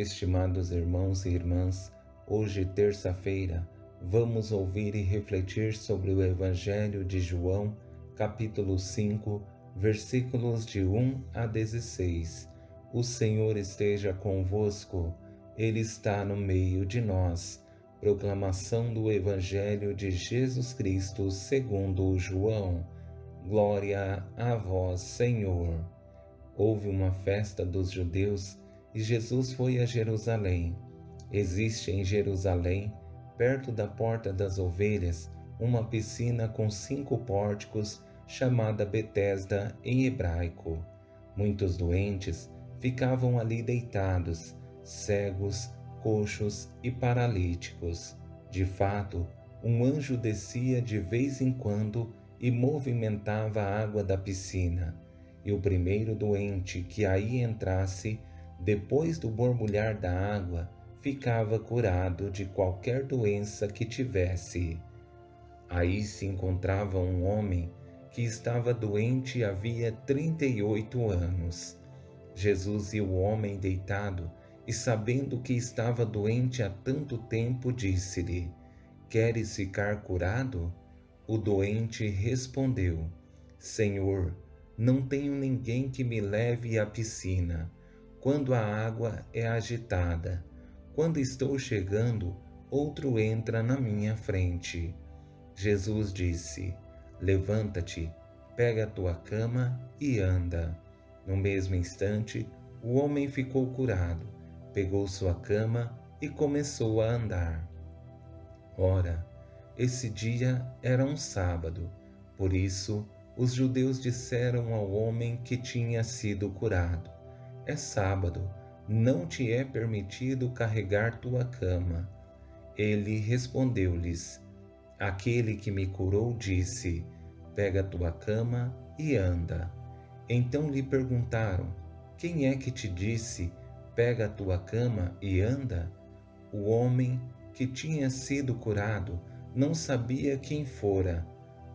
Estimados irmãos e irmãs, hoje, terça-feira, vamos ouvir e refletir sobre o Evangelho de João, capítulo 5, versículos de 1 a 16. O Senhor esteja convosco, Ele está no meio de nós. Proclamação do Evangelho de Jesus Cristo segundo João. Glória a vós, Senhor. Houve uma festa dos judeus e Jesus foi a Jerusalém. Existe em Jerusalém, perto da Porta das Ovelhas, uma piscina com cinco pórticos chamada Betesda em hebraico. Muitos doentes ficavam ali deitados, cegos, coxos e paralíticos. De fato, um anjo descia de vez em quando e movimentava a água da piscina, e o primeiro doente que aí entrasse depois do borbulhar da água, ficava curado de qualquer doença que tivesse. Aí se encontrava um homem que estava doente havia trinta e oito anos. Jesus viu o homem deitado e, sabendo que estava doente há tanto tempo, disse-lhe: Queres ficar curado? O doente respondeu: Senhor, não tenho ninguém que me leve à piscina quando a água é agitada. Quando estou chegando, outro entra na minha frente. Jesus disse: Levanta-te, pega a tua cama e anda. No mesmo instante, o homem ficou curado, pegou sua cama e começou a andar. Ora, esse dia era um sábado, por isso os judeus disseram ao homem que tinha sido curado: é sábado, não te é permitido carregar tua cama. Ele respondeu-lhes: Aquele que me curou disse: Pega tua cama e anda. Então lhe perguntaram: Quem é que te disse: Pega tua cama e anda? O homem que tinha sido curado não sabia quem fora,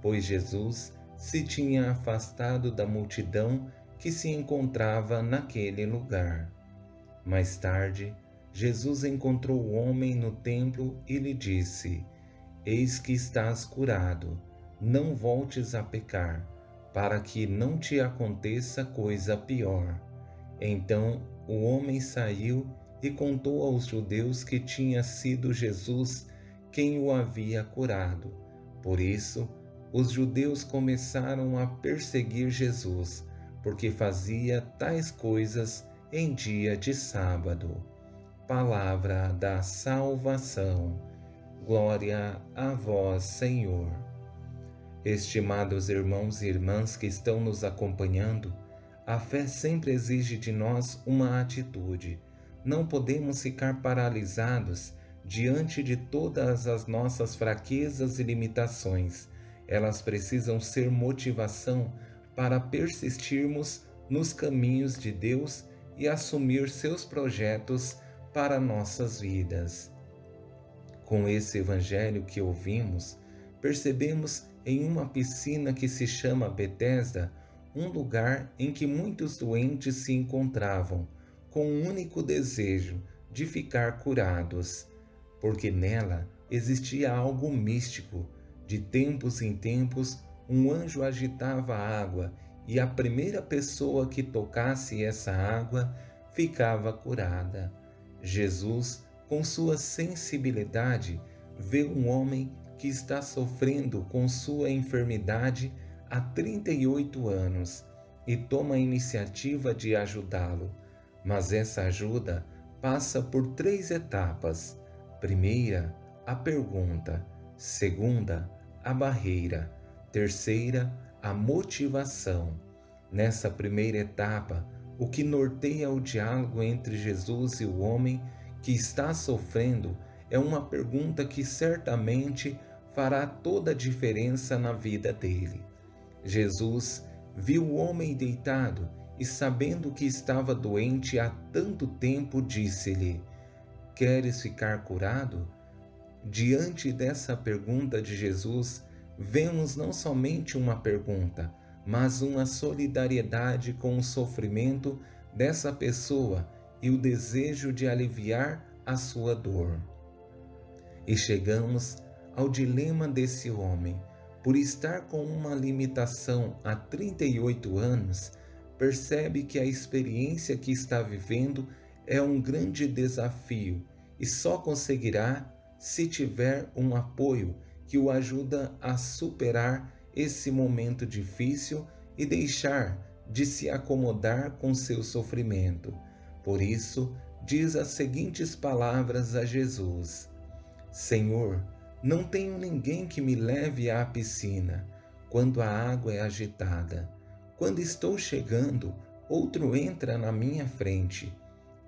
pois Jesus se tinha afastado da multidão que se encontrava naquele lugar. Mais tarde, Jesus encontrou o homem no templo e lhe disse: Eis que estás curado, não voltes a pecar, para que não te aconteça coisa pior. Então o homem saiu e contou aos judeus que tinha sido Jesus quem o havia curado. Por isso, os judeus começaram a perseguir Jesus porque fazia tais coisas em dia de sábado. Palavra da salvação. Glória a vós, Senhor. Estimados irmãos e irmãs que estão nos acompanhando, a fé sempre exige de nós uma atitude. Não podemos ficar paralisados diante de todas as nossas fraquezas e limitações. Elas precisam ser motivação para persistirmos nos caminhos de Deus e assumir seus projetos para nossas vidas. Com esse evangelho que ouvimos, percebemos em uma piscina que se chama Betesda um lugar em que muitos doentes se encontravam, com um único desejo de ficar curados, porque nela existia algo místico. De tempos em tempos, um anjo agitava a água e a primeira pessoa que tocasse essa água ficava curada. Jesus, com sua sensibilidade, vê um homem que está sofrendo com sua enfermidade há 38 anos e toma a iniciativa de ajudá-lo. Mas essa ajuda passa por três etapas. Primeira, a pergunta. Segunda, a barreira Terceira, a motivação. Nessa primeira etapa, o que norteia o diálogo entre Jesus e o homem que está sofrendo é uma pergunta que certamente fará toda a diferença na vida dele. Jesus viu o homem deitado e, sabendo que estava doente há tanto tempo, disse-lhe: Queres ficar curado? Diante dessa pergunta de Jesus, vemos não somente uma pergunta, mas uma solidariedade com o sofrimento dessa pessoa e o desejo de aliviar a sua dor. E chegamos ao dilema desse homem. Por estar com uma limitação há 38 anos, percebe que a experiência que está vivendo é um grande desafio e só conseguirá se tiver um apoio que o ajuda a superar esse momento difícil e deixar de se acomodar com seu sofrimento. Por isso, diz as seguintes palavras a Jesus: Senhor, não tenho ninguém que me leve à piscina quando a água é agitada. Quando estou chegando, outro entra na minha frente.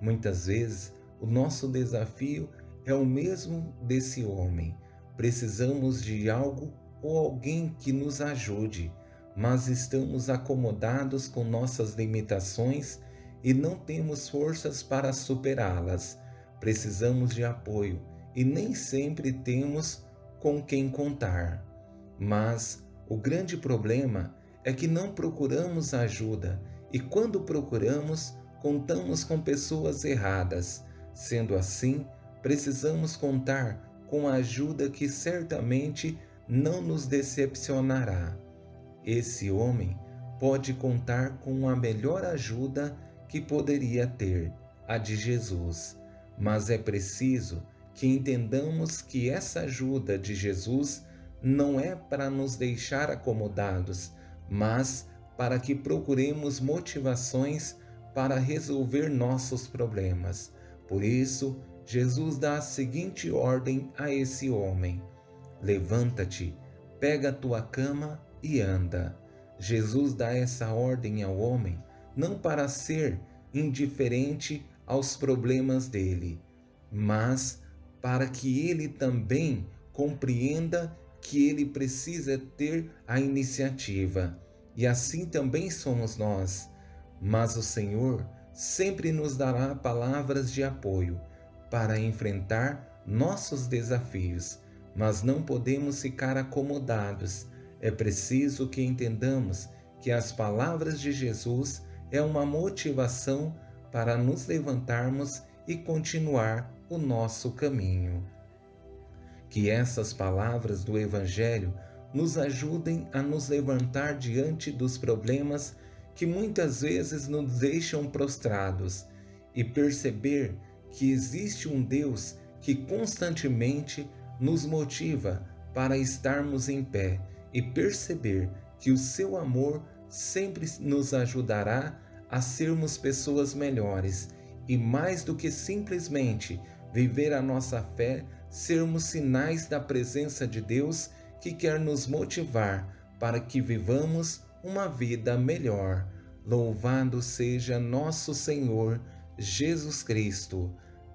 Muitas vezes, o nosso desafio é o mesmo desse homem. Precisamos de algo ou alguém que nos ajude, mas estamos acomodados com nossas limitações e não temos forças para superá-las. Precisamos de apoio e nem sempre temos com quem contar. Mas o grande problema é que não procuramos ajuda e quando procuramos, contamos com pessoas erradas. Sendo assim, precisamos contar com a ajuda que certamente não nos decepcionará. Esse homem pode contar com a melhor ajuda que poderia ter, a de Jesus, mas é preciso que entendamos que essa ajuda de Jesus não é para nos deixar acomodados, mas para que procuremos motivações para resolver nossos problemas. Por isso, Jesus dá a seguinte ordem a esse homem: Levanta-te, pega a tua cama e anda. Jesus dá essa ordem ao homem não para ser indiferente aos problemas dele, mas para que ele também compreenda que ele precisa ter a iniciativa. E assim também somos nós. Mas o Senhor sempre nos dará palavras de apoio para enfrentar nossos desafios, mas não podemos ficar acomodados. É preciso que entendamos que as palavras de Jesus é uma motivação para nos levantarmos e continuar o nosso caminho. Que essas palavras do Evangelho nos ajudem a nos levantar diante dos problemas que muitas vezes nos deixam prostrados e perceber que existe um Deus que constantemente nos motiva para estarmos em pé e perceber que o seu amor sempre nos ajudará a sermos pessoas melhores e mais do que simplesmente viver a nossa fé, sermos sinais da presença de Deus que quer nos motivar para que vivamos uma vida melhor. Louvado seja nosso Senhor Jesus Cristo,